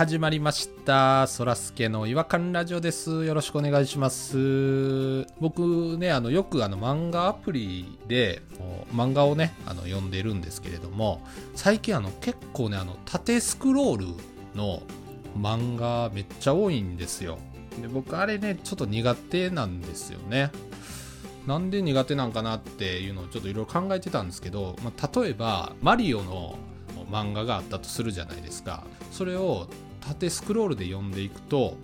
始まりました。そらすけの違和感ラジオです。よろしくお願いします。僕ね、あの、よくあの、漫画アプリで、漫画をね、あの、読んでるんですけれども、最近あの、結構ね、あの、縦スクロールの漫画めっちゃ多いんですよ。で、僕あれね、ちょっと苦手なんですよね。なんで苦手なんかなっていうのをちょっといろいろ考えてたんですけど、まあ、例えばマリオの漫画があったとするじゃないですかそれを縦スクロールで読んでいくと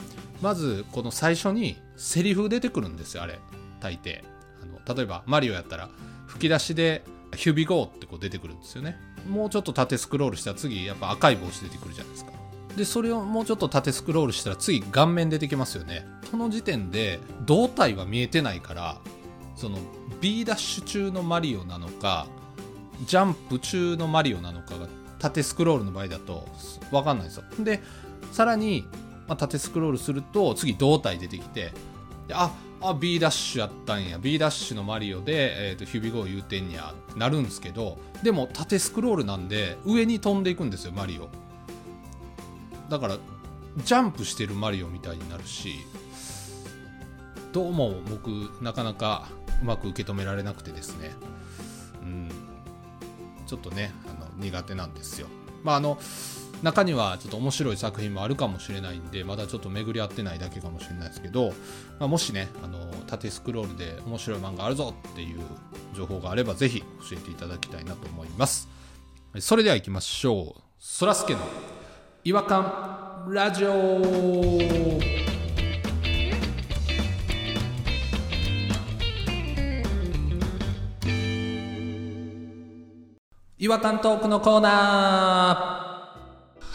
まずこの最初にセリフ出てくるんですよあれ。大抵。あの例えばマリオやったら吹き出しで「ヒュビゴー」ってこう出てくるんですよね。もうちょっと縦スクロールしたら次やっぱ赤い帽子出てくるじゃないですか。でそれをもうちょっと縦スクロールしたら次顔面出てきますよね。この時点で胴体は見えてないからその B ダッシュ中のマリオなのかジャンプ中のマリオなのかが縦スクロールの場合だと分かんないですよ。でさらに、まあ、縦スクロールすると次胴体出てきてでああ B ダッシュやったんや。B ダッシュのマリオで、えー、とヒュビゴー言うてんやってなるんですけどでも縦スクロールなんで上に飛んでいくんですよマリオ。だからジャンプしてるマリオみたいになるしどうも僕なかなかうまく受け止められなくてですね。うん。ちょっとねあの苦手なんですよ。まああの中にはちょっと面白い作品もあるかもしれないんでまだちょっと巡り合ってないだけかもしれないですけど、まあ、もしねあの縦スクロールで面白い漫画あるぞっていう情報があればぜひ教えていただきたいなと思います。それでは行きましょう。そらすけの違和感ラジオ。違和感トークのコーナー。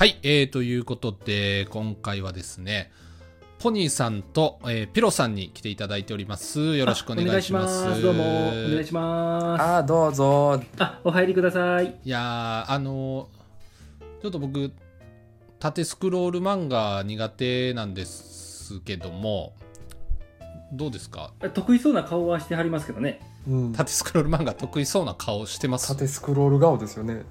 はい、えー、ということで、今回はですね、ポニーさんと、えーピロさんに来ていただいております。よろしくお願いします。ますどうもお願いしますああ、どうぞ。あお入りくださいいやー、あのーちょっと僕、縦スクロール漫画苦手なんですけども、どうですか？得意そうな顔はしてはりますけどねうん、縦スクロール漫画得意そうな顔してます？縦スクロール顔ですよね。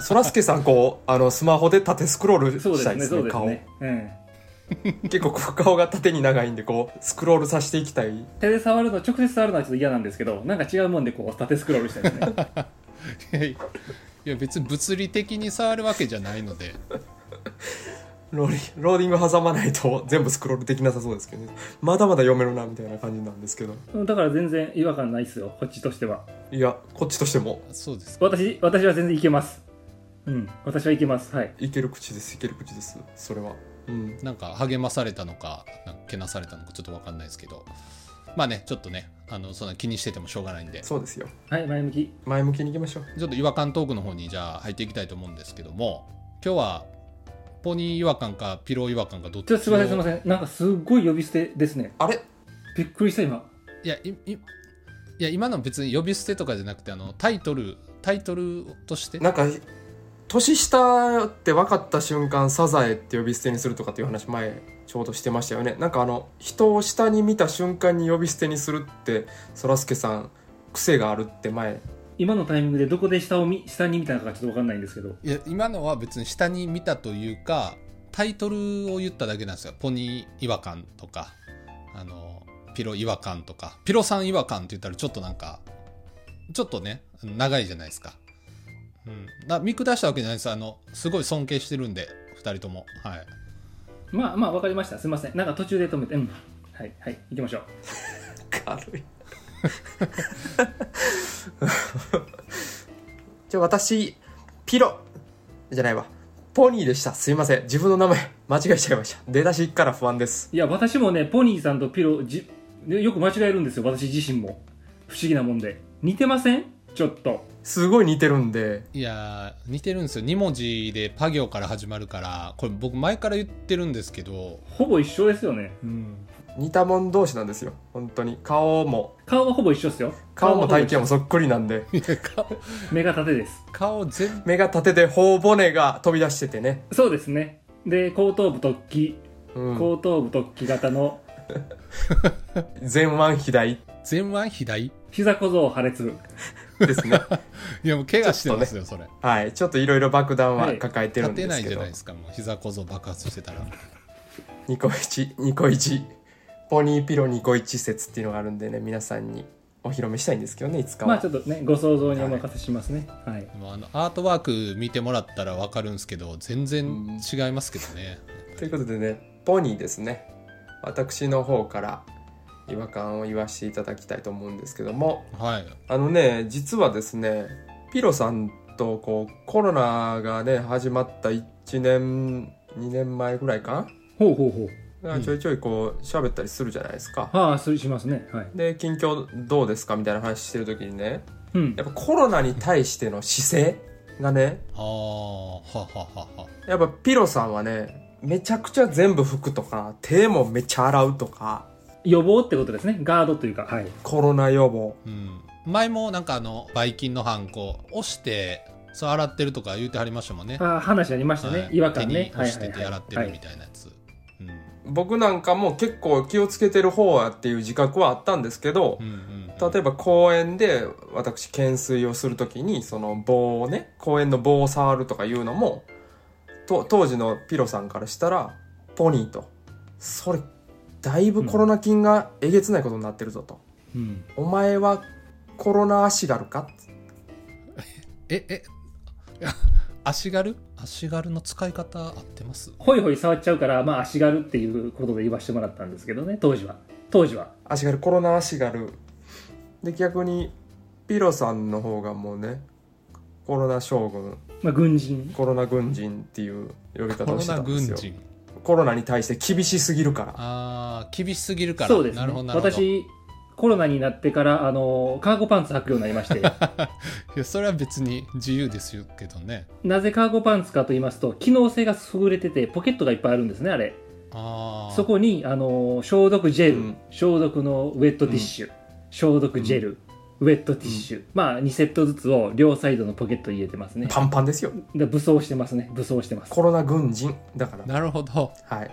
そらすけさん、こう、あの、スマホで縦スクロールそうですしたいですね、顔。ねそうですね、うん、結構、こう顔が縦に長いんで、こう、スクロールさせていきたい。手で触るの直接触るのはちょっと嫌なんですけどなんか違うもんでこう縦スクロールしたいですね。いや別に物理的に触るわけじゃないのでローリローディング挟まないと 全部スクロールできなさそうですけどね。まだまだ読めるな、みたいな感じなんですけど。うんだから全然違和感ないですよこっちとしてはいや、こっちとしても、そうですか私私は全然いけますうん私はいけますはいいける口です、いける口です。それは。うん。なんか励まされたのかなんかけなされたのかちょっと分かんないですけどまあねちょっとねあのそんな気にしててもしょうがないんでそうですよ。はい前向き前向きにいきましょう。ちょっと違和感トークの方にじゃあ入っていきたいと思うんですけども今日はポニー違和感かピロー違和感かどっち？ちすいませんすいません。なんかすっごい呼び捨てですね。あれ？びっくりした今。いやいいいや今の別に呼び捨てとかじゃなくてあのタイトルタイトルとして？なんか年下って分かった瞬間サザエって呼び捨てにするとかっていう話前ちょうどしてましたよね。なんかあの人を下に見た瞬間に呼び捨てにするってそらすけさん癖があるって前今のタイミングでどこで下を見下に見たのかちょっと分かんないんですけど。いや今のは別に下に見たというかタイトルを言っただけなんですよ。ポニー違和感とかあのピロ違和感とか。ピロさん違和感って言ったらちょっとなんかちょっとね長いじゃないですか,、うん、だ見下したわけじゃないです。あのすごい尊敬してるんで2人とも。はい。まあまあ分かりました。すいません。なんか途中で止めて。うん。はいはい。行きましょう。軽いじゃあ私ピロじゃないわ。ポニーでした。すいません。自分の名前間違えちゃいました。出だしから不安です。いや私もねポニーさんとピロじねよく間違えるんですよ。私自身も。不思議なもんで。似てません？ちょっと。すごい似てるんで。いやー似てるんですよ。2文字でパ行から始まるからこれ僕前から言ってるんですけど、ほぼ一緒ですよね。うん、似たもん同士なんですよ。本当に。顔も。顔はほぼ一緒ですよ。顔も体は型もそっくりなんで。いや顔ほぼ目が縦です。顔全目が縦で頬骨が飛び出しててね、そうですね。で後頭部突起。うん、後頭部突起型の。前腕肥大。前腕肥大？膝小僧破裂。ですね。いやもう怪我してますよ、それ。はい。ちょっといろいろ爆弾は抱えてるん立てないですけど、じゃないですかもう膝小僧爆発してたら。ニコイチニコイチポニーピロニコイチ説っていうのがあるんでね皆さんにお披露目したいんですけどねいつかは、まあちょっとねご想像にお任せしますね。はい、でもあのアートワーク見てもらったら分かるんですけど全然違いますけどね、ということでねポニーですね。私の方から違和感を言わせていただきたいと思うんですけども。はい。あのね実はですねピロさんとこうコロナがね始まった1年2年前ぐらいかほうほうほう。うんちょいちょいこう喋ったりするじゃないですか、ああしますね。はい。で近況どうですかみたいな話してる時にねうん。やっぱコロナに対しての姿勢がねああはははは。やっぱピロさんはねめちゃくちゃ全部拭くとか手もめっちゃ洗うとか予防ってことですね。ガードというかはい。コロナ予防。うん。前もなんかあのばい菌のハンコ押してそう洗ってるとか言うてはりましたもんね。ああ話ありましたね、はい違和感ね手に押してて洗ってるみいたいなやつ、うん僕なんかも結構気をつけてる方やっていう自覚はあったんですけど例えば公園で私懸垂をするときにその棒をね公園の棒を触るとかいうのもと当時のピロさんからしたらポニーとそれだいぶコロナ菌がえげつないことになってるぞと、うん。お前はコロナ足軽か？ええ足軽？足軽の使い方合ってます？ほいほい触っちゃうからまあ足軽っていうことで言わせてもらったんですけどね当時は。当時は。足軽コロナ足軽。で逆にピロさんの方がもうねコロナ将軍。まあ軍人。コロナ軍人っていう呼びコ方をしてロナたんですよ。軍人。コロナに対して厳しすぎるから。ああ厳しすぎるから。そうですね。なるほどなるほど。い私コロナになってからあのカーゴパンツ履くようになりまして。やそれは別に自由ですよけどね。なぜカーゴパンツかと言いますと機能性が優れててポケットがいっぱいあるんですねあれ。ああそこにあの消毒ジェル、うん。消毒のウェットティッシュ、消毒ジェル、ウェットティッシュ、まあ2セットずつを両サイドのポケットに入れてますね。パンパンですよ。で武装してますね。武装してます。コロナ軍人だから。なるほど。はい。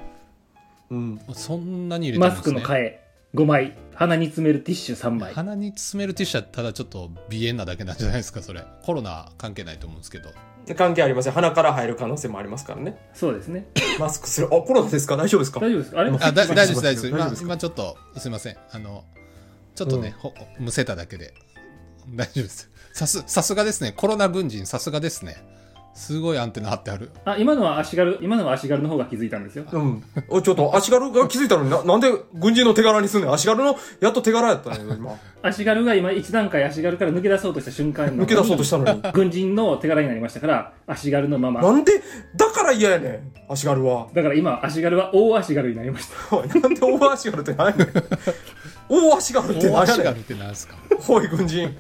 うん。そんなに入れてマスるんですねクの替え5枚。鼻に詰めるティッシュ3枚。鼻に詰めるティッシュはただちょっと鼻炎なだけなんじゃないですかそれ。コロナ関係ないと思うんですけど。で関係ありません鼻から入る可能性もありますからね。そうですね。マスクする。あコロナですか？大丈夫ですか？大丈夫です。かあれ？あだ大丈夫です大大丈夫です今ちょっとすいません。あのちょっとね、ほむせただけで。大丈夫です。さすさすがですね。コロナ軍人さすがですねすごいアンテナ張ってある。あ今のは足軽今のは足軽の方が気づいたんですよ。うん。おちょっと足軽が気づいたのにななんで軍人の手柄にすんねん足軽のやっと手柄やったのよ今。足軽が今一段階足軽から抜け出そうとした瞬間抜け出そうとしたのに。軍人の手柄になりましたから足軽のまま。なんでだから嫌やねん足軽は。だから今足軽は大足軽になりました。おいなんで大足軽って何やねん。大足軽って大何やねん。足軽ってなんですか？おい軍人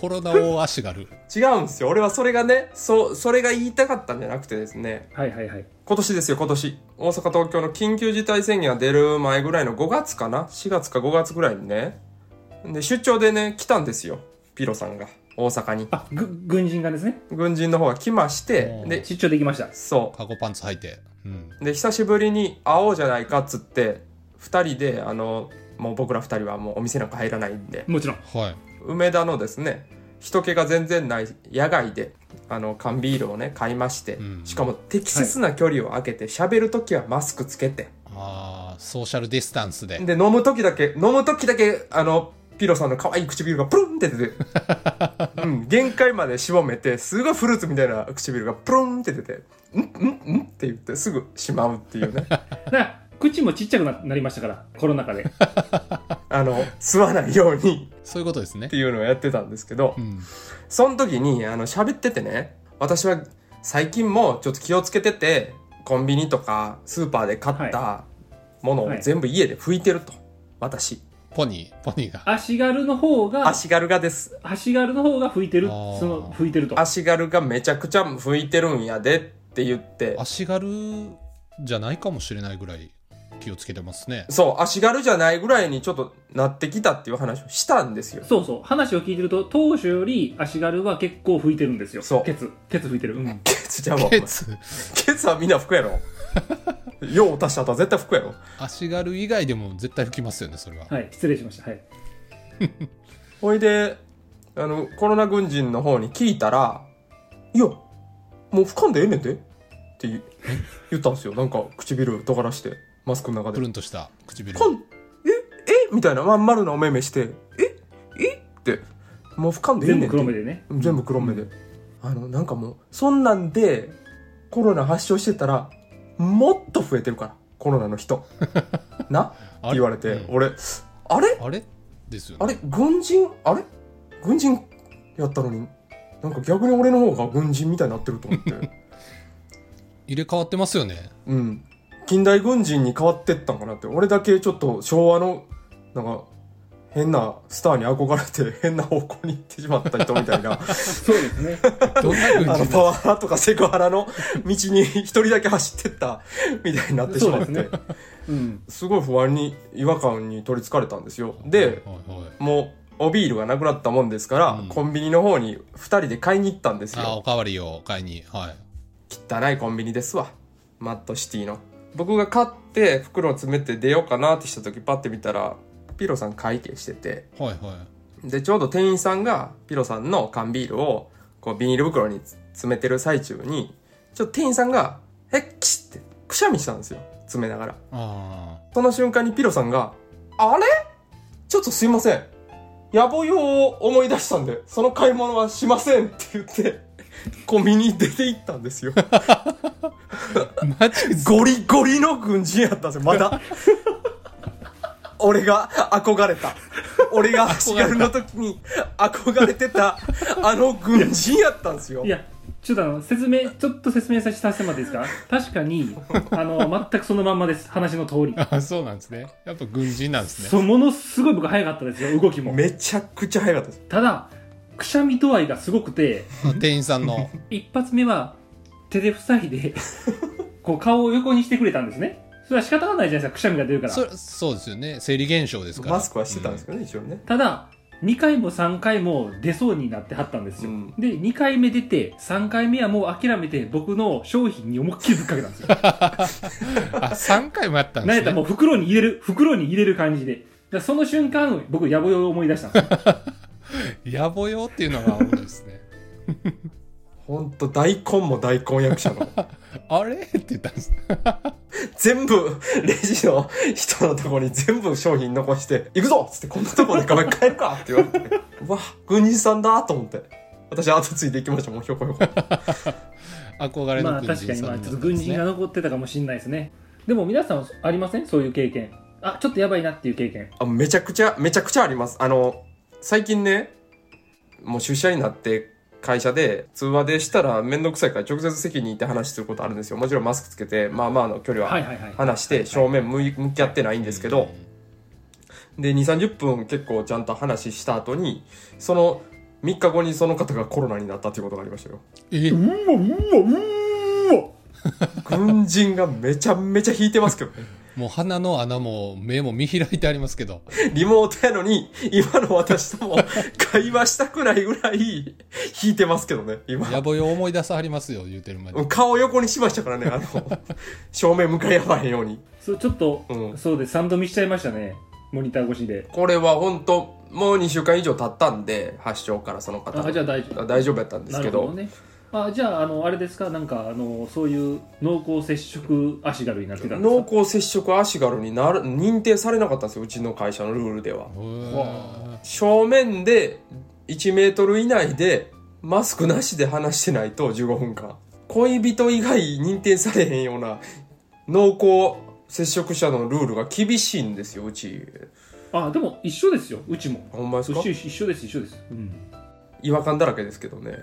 コロナ大足軽違うんですよ。俺はそれがねそうそれが言いたかったんじゃなくてですね。はいはいはい。今年ですよ今年。大阪東京の緊急事態宣言が出る前ぐらいの5月かな？4月か5月ぐらいにね。で出張でね来たんですよ。ピロさんが。大阪に。あぐ軍人がですね？軍人の方が来ましてで出張できました。そカゴパンツ履いて。うん。うで久しぶりに会おうじゃないかっつって2人であのもう僕ら2人はもうお店なんか入らないんで。もちろん。はい梅田のですね人気が全然ない野外であの缶ビールをね買いまして、うん。しかも適切な距離を空けて喋、る時はマスクつけて。ああソーシャルディスタンスで。で飲む時だけ飲む時だけあのピロさんの可愛い唇 がプルンって出て、うん、限界までしぼめてすごいフルーツみたいな唇がプルンって出て「んんん?」って言ってすぐしまうっていうね。だから口もちっちゃくななりましたからコロナ禍で あの吸わないように。そういうことですね。っていうのをやってたんですけど、うん。その時に、あの、喋っててね、私は最近もちょっと気をつけてて、コンビニとかスーパーで買ったものをはい。全部家で拭いてると。私。ポニーポニーが。足軽の方が足軽がです。足軽の方が拭いてる。その拭いてると。足軽がめちゃくちゃ拭いてるんやでって言って、足軽じゃないかもしれないぐらい気をつけてますね。そう、足軽じゃないぐらいにちょっとなってきたっていう話をしたんですよ。そうそう。話を聞いてると当初より足軽は結構拭いてるんですよ。そう。ケツ。ケツ拭いてる。うん。ケツじゃもう。ケツ。ケツはみんな拭くやろ。用を足した後は絶対拭くやろ。足軽以外でも絶対吹きますよねそれは、はい。失礼しました。はい。ほいで、あの、コロナ軍人の方に聞いたら、いや、もう俯瞰でええねんで。って言言ったんですよ。なんか唇尖らして、マスクの中で。プルンとした唇。こん、え、え？みたいな、まん丸なお目目して、え？え？って、もう俯瞰でええ全部ねんって黒目でね。全部黒目で、あのなんかもうそんなんでコロナ発症してたらもっと増えてるから。コロナの人。な？って言われて、うん。俺あれ？あれ？ですよね。あれ？軍人？あれ？軍人やったのになんか逆に俺の方が軍人みたいになってると思って。入れ替わってますよね。うん近代軍人に変わってったんかなって俺だけちょっと昭和のなんか変なスターに憧れて変な方向に行ってしまった人みたいな。そうですね。どんな軍あの人パワハラとかセクハラの道に一人だけ走ってったみたいになってしまって、ね。うん。すごい不安に違和感に取りつかれたんですよ。ではいはいもうおビールがなくなったもんですから、うん。コンビニの方に2人で買いに行ったんですよ。あおかわりを買いにはい。汚いコンビニですわ。マットシティの僕が買って袋を詰めて出ようかなってした時パッて見たらピロさん会計してて。はいはい。でちょうど店員さんがピロさんの缶ビールをこうビニール袋に詰めてる最中にちょっと店員さんが「えキシッ!」ってくしゃみしたんですよ。詰めながら。あその瞬間にピロさんが「あれ？ちょっとすいません。野暮用を思い出したんでその買い物はしません」って言ってコンビニに出て行ったんですよ。あ マジですゴリゴリの軍人やったんですよまだ。俺が憧れた。俺が足軽の時に憧れてたあの軍人やったんですよ。いやちょっとあの説明ちょっと説明させてもらっていいですか？確かにあの全くそのまんまです。話の通り。あそうなんですね。やっぱ軍人なんですね。そうものすごい僕早かったですよ動きも。めちゃくちゃ早かったです。ただくしゃみ度合いがすごくてあ 店員さんの。一発目は手で塞いで こう顔を横にしてくれたんですね。それは仕方がないじゃないですか。くしゃみが出るから。そそうですよね。生理現象ですから。マスクはしてたんですけどね、一応ね。ただ2回も3回も出そうになってはったんですよ、うん。で2回目出て3回目はもう諦めて僕の商品に思いっきりぶっかけたんですよ。あ3回もやったんですね。なんやったらもう袋に入れる袋に入れる感じで。だその瞬間僕野暮用を思い出したんですよ。野暮用っていうのが多いですねほんと大根も大根役者の。あれ？って言ったんです。全部レジの人のとこに全部商品残して「行くぞ!」っつって「こんなとこで画面変えるか!」って言われて。うわ軍人さんだと思って。私後ついていきましたもうひょこひょこ。憧れまあの軍人さん確かにまあちょっと軍人が残ってたかもしれないですね。でも皆さんありませんそういう経験。あちょっとやばいなっていう経験。あめちゃくちゃめちゃくちゃあります。あの最近ねもう出社になって会社で通話でしたら面倒くさいから直接席に行って話することあるんですよ。もちろんマスクつけてまあまあの距離は話して正面向い向き合ってないんですけど、で2 3 0分結構ちゃんと話した後にその3日後にその方がコロナになったっていうことがありましたよ。え？うわうわうわ軍人がめちゃめちゃ引いてますけどねもう鼻の穴も目も見開いてありますけど。リモートやのに今の私とも会話したくないぐらい引いてますけどね今。野暮用思い出さはりますよ言うてる間に。顔横にしましたからねあの 正面向かい合わへんように。そうちょっと、うん。そうです3度見しちゃいましたねモニター越しで。これは本当もう2週間以上経ったんで発症からその方あじゃあ大丈夫。大丈夫やったんですけど。なるほどねあじゃああのあれですか？なんかあのそういう濃厚接触足軽になってたんです濃か厚接触足軽になる認定されなかったんですようちの会社のルールでは。正面で1メートル以内でマスクなしで話してないと15分間。恋人以外認定されへんような濃厚接触者のルールが厳しいんですようち。あでも一緒ですようちも。ほんまですか？うち一緒です一緒です、うん、違和感だらけですけどね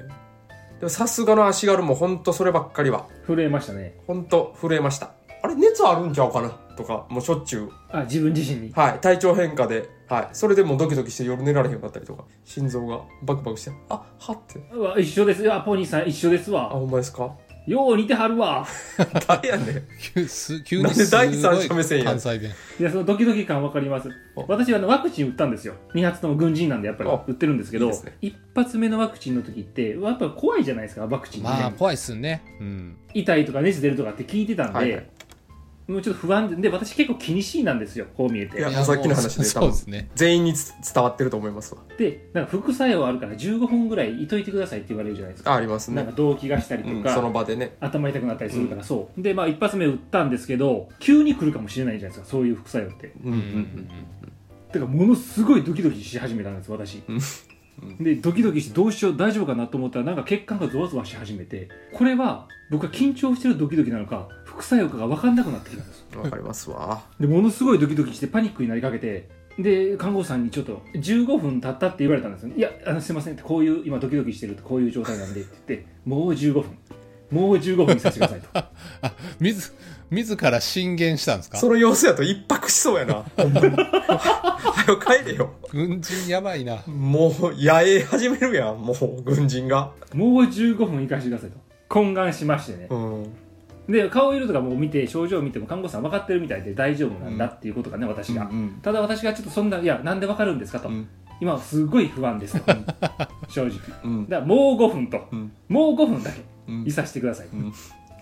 でもさすがの足軽も本当そればっかりは。震えましたね。本当震えました。あれ熱あるんちゃうかな？とかもうしょっちゅう。あ自分自身に。はい体調変化で。はい。それでもうドキドキして夜寝られへんようになったりとか。心臓がバクバクしてあはって。うわ一緒です。あポニーさん一緒ですあわほんまですか？よう似てはるわ。誰やねん。急す急なんにです第三者目線や。関西弁いやそのドキドキ感わかります。私はあのワクチン打ったんですよ。2発とも軍人なんでやっぱりあ打ってるんですけどいいですね。一発目のワクチンの時ってやっぱり怖いじゃないですかワクチンってね、まあ怖いっすね。うん。痛いとか熱出るとかって聞いてたんで、はいはいもうちょっと不安でで私結構気にしいなんですよこう見えて。いやさっきの話でそ多分。うですね。全員につ伝わってると思いますわ。でなんか副作用あるから15分ぐらいいといてくださいって言われるじゃないですか。あありますね。なんか動悸がしたりとか、うんその場でね。頭痛くなったりするから、そう。でまあ一発目打ったんですけど急に来るかもしれないじゃないですかそういう副作用って。うんうんうんうん。だからものすごいドキドキし始めたんです私。うん。でドキドキしてどうしよう大丈夫かなと思ったらなんか血管がゾワゾワし始めてこれは僕は緊張してるドキドキなのか副作用かが分かんなくなってきたんです。うんわかりますわ。でものすごいドキドキしてパニックになりかけてで看護師さんにちょっと15分経ったって言われたんですよいやあのすいませんってこういう今ドキドキしてるってこういう状態なんでって言ってもう15分。もう15分にさせてくださいと。あ自自ら進言したんですか？その様子やと一泊しそうやな。ほんまにはよ帰れよ。軍人やばいな。もう野営始めるやんもう軍人が。もう15分行かせてくださいと。懇願しましてね。うんで顔色とかも見て症状を見ても看護師さん分かってるみたいで大丈夫なんだっていうことがね、私が、うんただ私がちょっとそんないやなんで分かるんですかと、うん。今はすごい不安ですと。正直。うん。だからもう5分と、うん。もう5分だけうん。いさせてください、うん。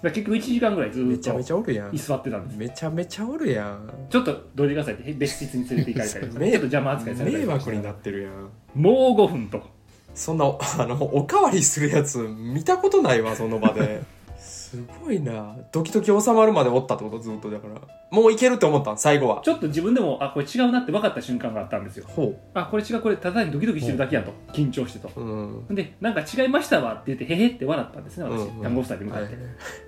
結局1時間ぐらいずーっめちゃめちとゃおるやん。居座ってたんです。めちゃめちゃおるやん。ちょっとどいてくださいって別室に連れて行かれたり ちょっ迷と邪魔扱いされたり迷惑になってるやん。もう5分と。そんなあのおかわりするやつ見たことないわその場で すごいな。ドキドキ収まるまでおったってこと？ずっとだから。もういけるって思ったん？最後は。ちょっと自分でもあこれ違うなって分かった瞬間があったんですよ。ほあこれ違うこれただにドキドキしてるだけやと。緊張してと。う。うん。でなんか違いましたわって言ってへへって笑ったんですね私、うんうん。看護師さんに向かはいって、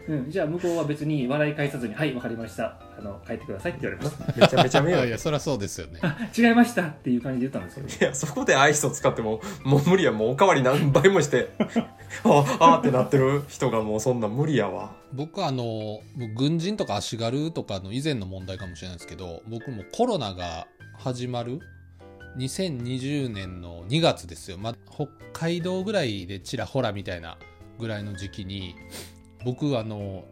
うん、じゃあ向こうは別に笑い返さずに「はいわかりましたあの帰ってください」って言われました。めちゃめちゃ迷いやい惑やそりゃそうですよね。あ 違いましたっていう感じで言ったんですけど。いやそこでアイスを使ってももう無理やもうおかわり何倍もして ああーってなってる人がもうそんな無理やわ。僕はあの軍人とか足軽とかの以前の問題かもしれないですけど僕もコロナが始まる2020年の2月ですよ、ま、北海道ぐらいでちらほらみたいなぐらいの時期に僕あの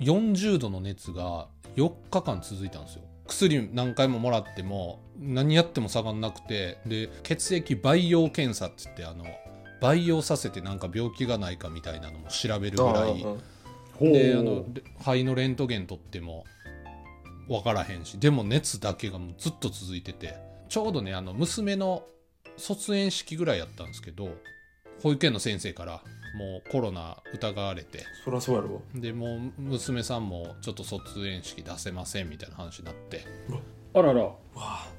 40度の熱が4日間続いたんですよ。薬何回ももらっても何やっても下がんなくてで血液培養検査っつってあの培養させてなんか病気がないかみたいなのも調べるぐらいうん。であのレ肺のレントゲン取っても分からへんしでも熱だけがもうずっと続いててちょうどねあの娘の卒園式ぐらいやったんですけど保育園の先生からもうコロナ疑われて。そりゃそうやろ。でもう娘さんもちょっと卒園式出せませんみたいな話になって。あらら。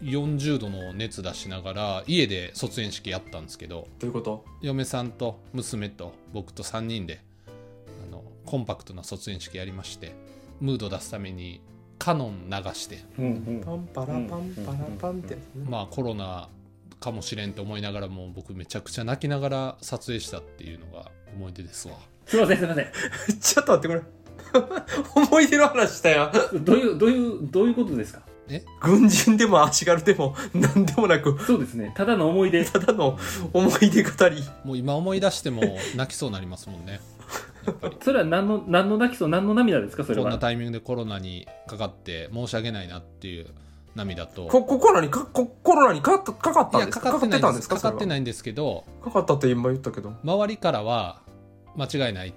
40度の熱出しながら家で卒園式やったんですけどどういうこと？嫁さんと娘と僕と3人であのコンパクトな卒園式やりましてムード出すためにカノン流して。うんうん。パンパラパンパラパンって。まあコロナかもしれんと思いながらも僕めちゃくちゃ泣きながら撮影したっていうのが思い出ですわ。すいませんすいません。ちょっと待ってこれ。思い出の話したやんどういうどういうどういうことですか？軍人でも足軽でも何でもなく。そうですね。ただの思い出。ただの思い出語り。もう今思い出しても泣きそうになりますもんね。それは何の何の泣きそう何の涙ですか？それこんなはタイミングでコロナにかかって申し訳ないなっていう涙と。ここコロナにかこコロナにかかったか？かったんです。かかかってないたんですすか？それは。ってないんですけど。かかったって今言ったけど。周りからは間違いないっ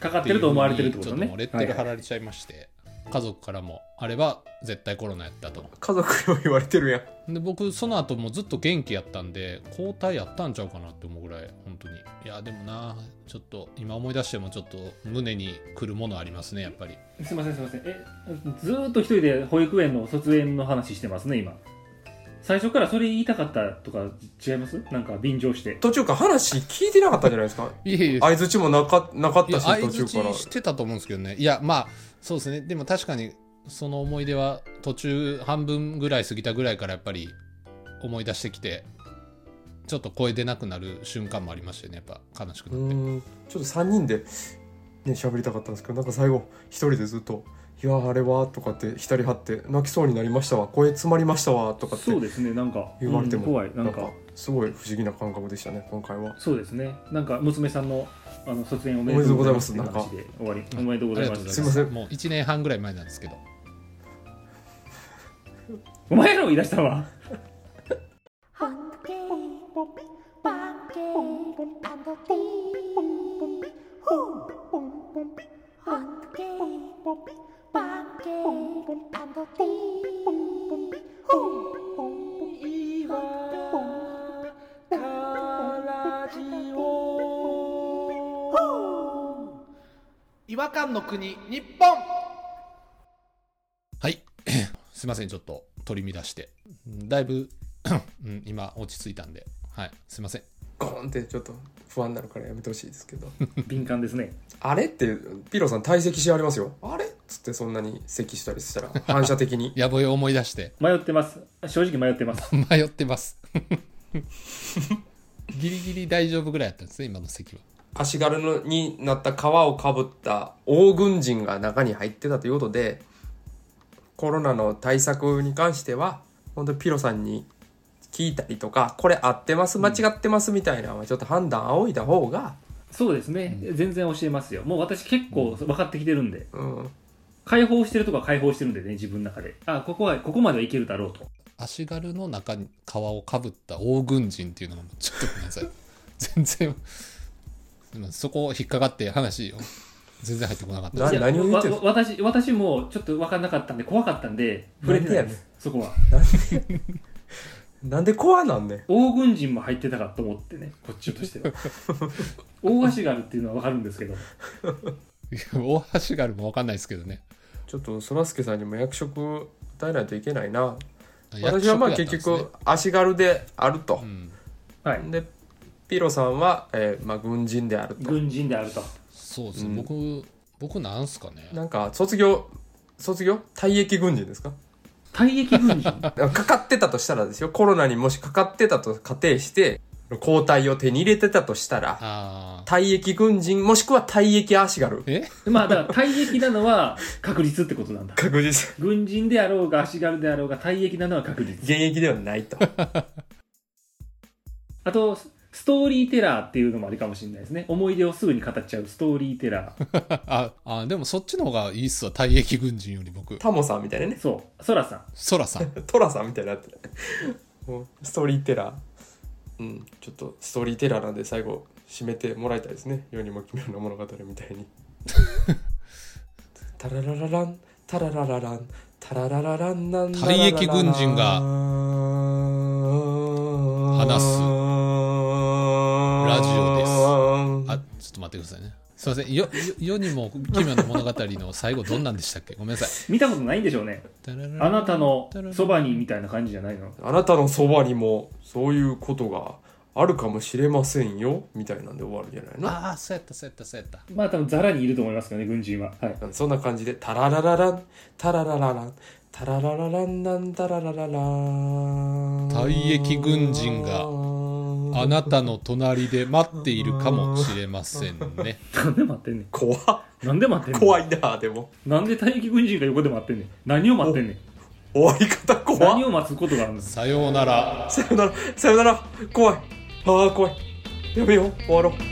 かかっててると思われてるってこちょとねレッテル貼られちゃいまして、家族からもあれは絶対コロナやったと。家族にも言われてるやん。で僕その後もずっと元気やったんで抗体やったんちゃうかなって思うぐらい本当に。いやでもなちょっと今思い出してもちょっと胸にくるものありますねやっぱり。すいませんすいません。えずーっと一人で保育園の卒園の話してますね今。最初からそれ言いたかったとか違います？なんか便乗して。途中から話聞いてなかったんじゃないですか？いえいえ相づちもなかなかったし途中から。ちしてたと思うんですけどね。いやまあそうですね。でも確かにその思い出は途中半分ぐらい過ぎたぐらいからやっぱり思い出してきてちょっと声出なくなる瞬間もありましたよねやっぱ悲しくうなってちょっと3人でね喋りたかったんですけどなんか最後一人でずっと「いやあれは」とかって光張って「泣きそうになりましたわ。声詰まりましたわ」とかってそうですねなんか言われてもうん怖いなか。なんんかすごい不思議な感覚でしたね今回は。そうですね。なんか娘さんのあの卒園おめおめでとうございますおめでとうございます。ありがとうございます。すいません。もう1年半ぐらい前なんですけどお前らもい出したわ違和感の国日本はいすいませんちょっと取り乱して。うんだいぶ、うん今落ち着いたんで。はい。すいません。ゴーンってちょっと不安になるからやめてほしいですけど 敏感ですねあれってピロさん退席しありますよあれっつってそんなに咳したりしたら反射的にやぼえ思い出して。迷ってます正直迷ってます 迷ってます。ギリギリ大丈夫ぐらいやったんですね、今の席は。足軽のになった皮をかぶった大軍人が中に入ってたということでコロナの対策に関しては本当にピロさんに聞いたりとかこれ合ってます間違ってますみたいなのはちょっと判断仰いだ方が、そうですね、全然教えますよ。もう私結構分かってきてるんで。うん、解放してるとこは解放してるんでね自分の中で。あここはここまではいけるだろうと。足軽の中に皮をかぶった大軍人っていうのがもうちょっとごめんなさい。全然、そこ引っかかって話よ。全然入ってこなかった。何を言って私私もちょっと分かんなかったんで怖かったんで触れてそこは。なんで コアなんねん。大軍人も入ってたかと思ってねこっちとしては。大足軽っていうのは分かるんですけど。大橋があるも分かんないですけどね。ちょっとそらすけさんにも役職与えないといけないな。役私はまあ結局足軽であると。う、ん、はいでピロさんは、えーまあ、軍人であると。軍人であるとそうですね、うん。僕、僕なんすかね。なんか卒業卒業？退役軍人ですか？退役軍人？かかってたとしたらですよ。コロナにもしかかってたと仮定して抗体を手に入れてたとしたら。退役軍人もしくは退役足軽。え？まあだから退役なのは 確実ってことなんだ。確実。軍人であろうが足軽であろうが退役なのは確実。現役ではないと。あとストーリーテラーっていうのもありかもしれないですね。思い出をすぐに語っちゃうストーリーテラー。ああ、でもそっちの方がいいっすわ、退役軍人より僕。タモさんみたいなね。そう。ソラさん。ソラさん。トラさんみたいになって。ストーリーテラー。うんちょっとストーリーテラーなんで最後締めてもらいたいですね。世にも奇妙な物語みたいに。タララララン。タララララン。タララララン。なん退役軍人が話すラジオです。あ、ちょっと待ってくださいね。すいません。よ、よ世にも奇妙な物語の最後どんなんでしたっけ？ごめんなさい。見たことないんでしょうね。あなたのそばにみたいな感じじゃないの？あなたのそばにもそういうことがあるかもしれませんよみたいなんで終わるんじゃないの？ああ、そうやった、そうやった、そうやった。まあ多分ザラにいると思いますけどね軍人は。はい。そんな感じでタラララランタラララランタラララランなんタララララン退役軍人があなたの隣で待っているかもしれませんね。なんで待ってんねん。怖っ。なんで待ってんねん。怖いなでも。なんで退役軍人が横で待ってんねん。何を待ってんねん。終わり方怖っ。何を待つことがあるんですさようなら。さよなら。さよなら。怖い。ああ怖い。やめよう。終わろう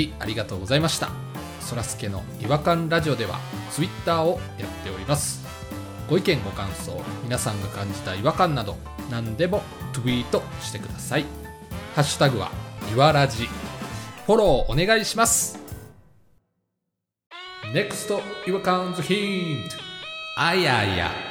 きいありがとうございました。そらすけの違和感ラジオではツイッターをやっております。ご意見ご感想、皆さんが感じた違和感など何でもツイートしてください。ハッシュタグはいわらじ。フォローお願いします。NEXT 違和感ズヒント。あやや。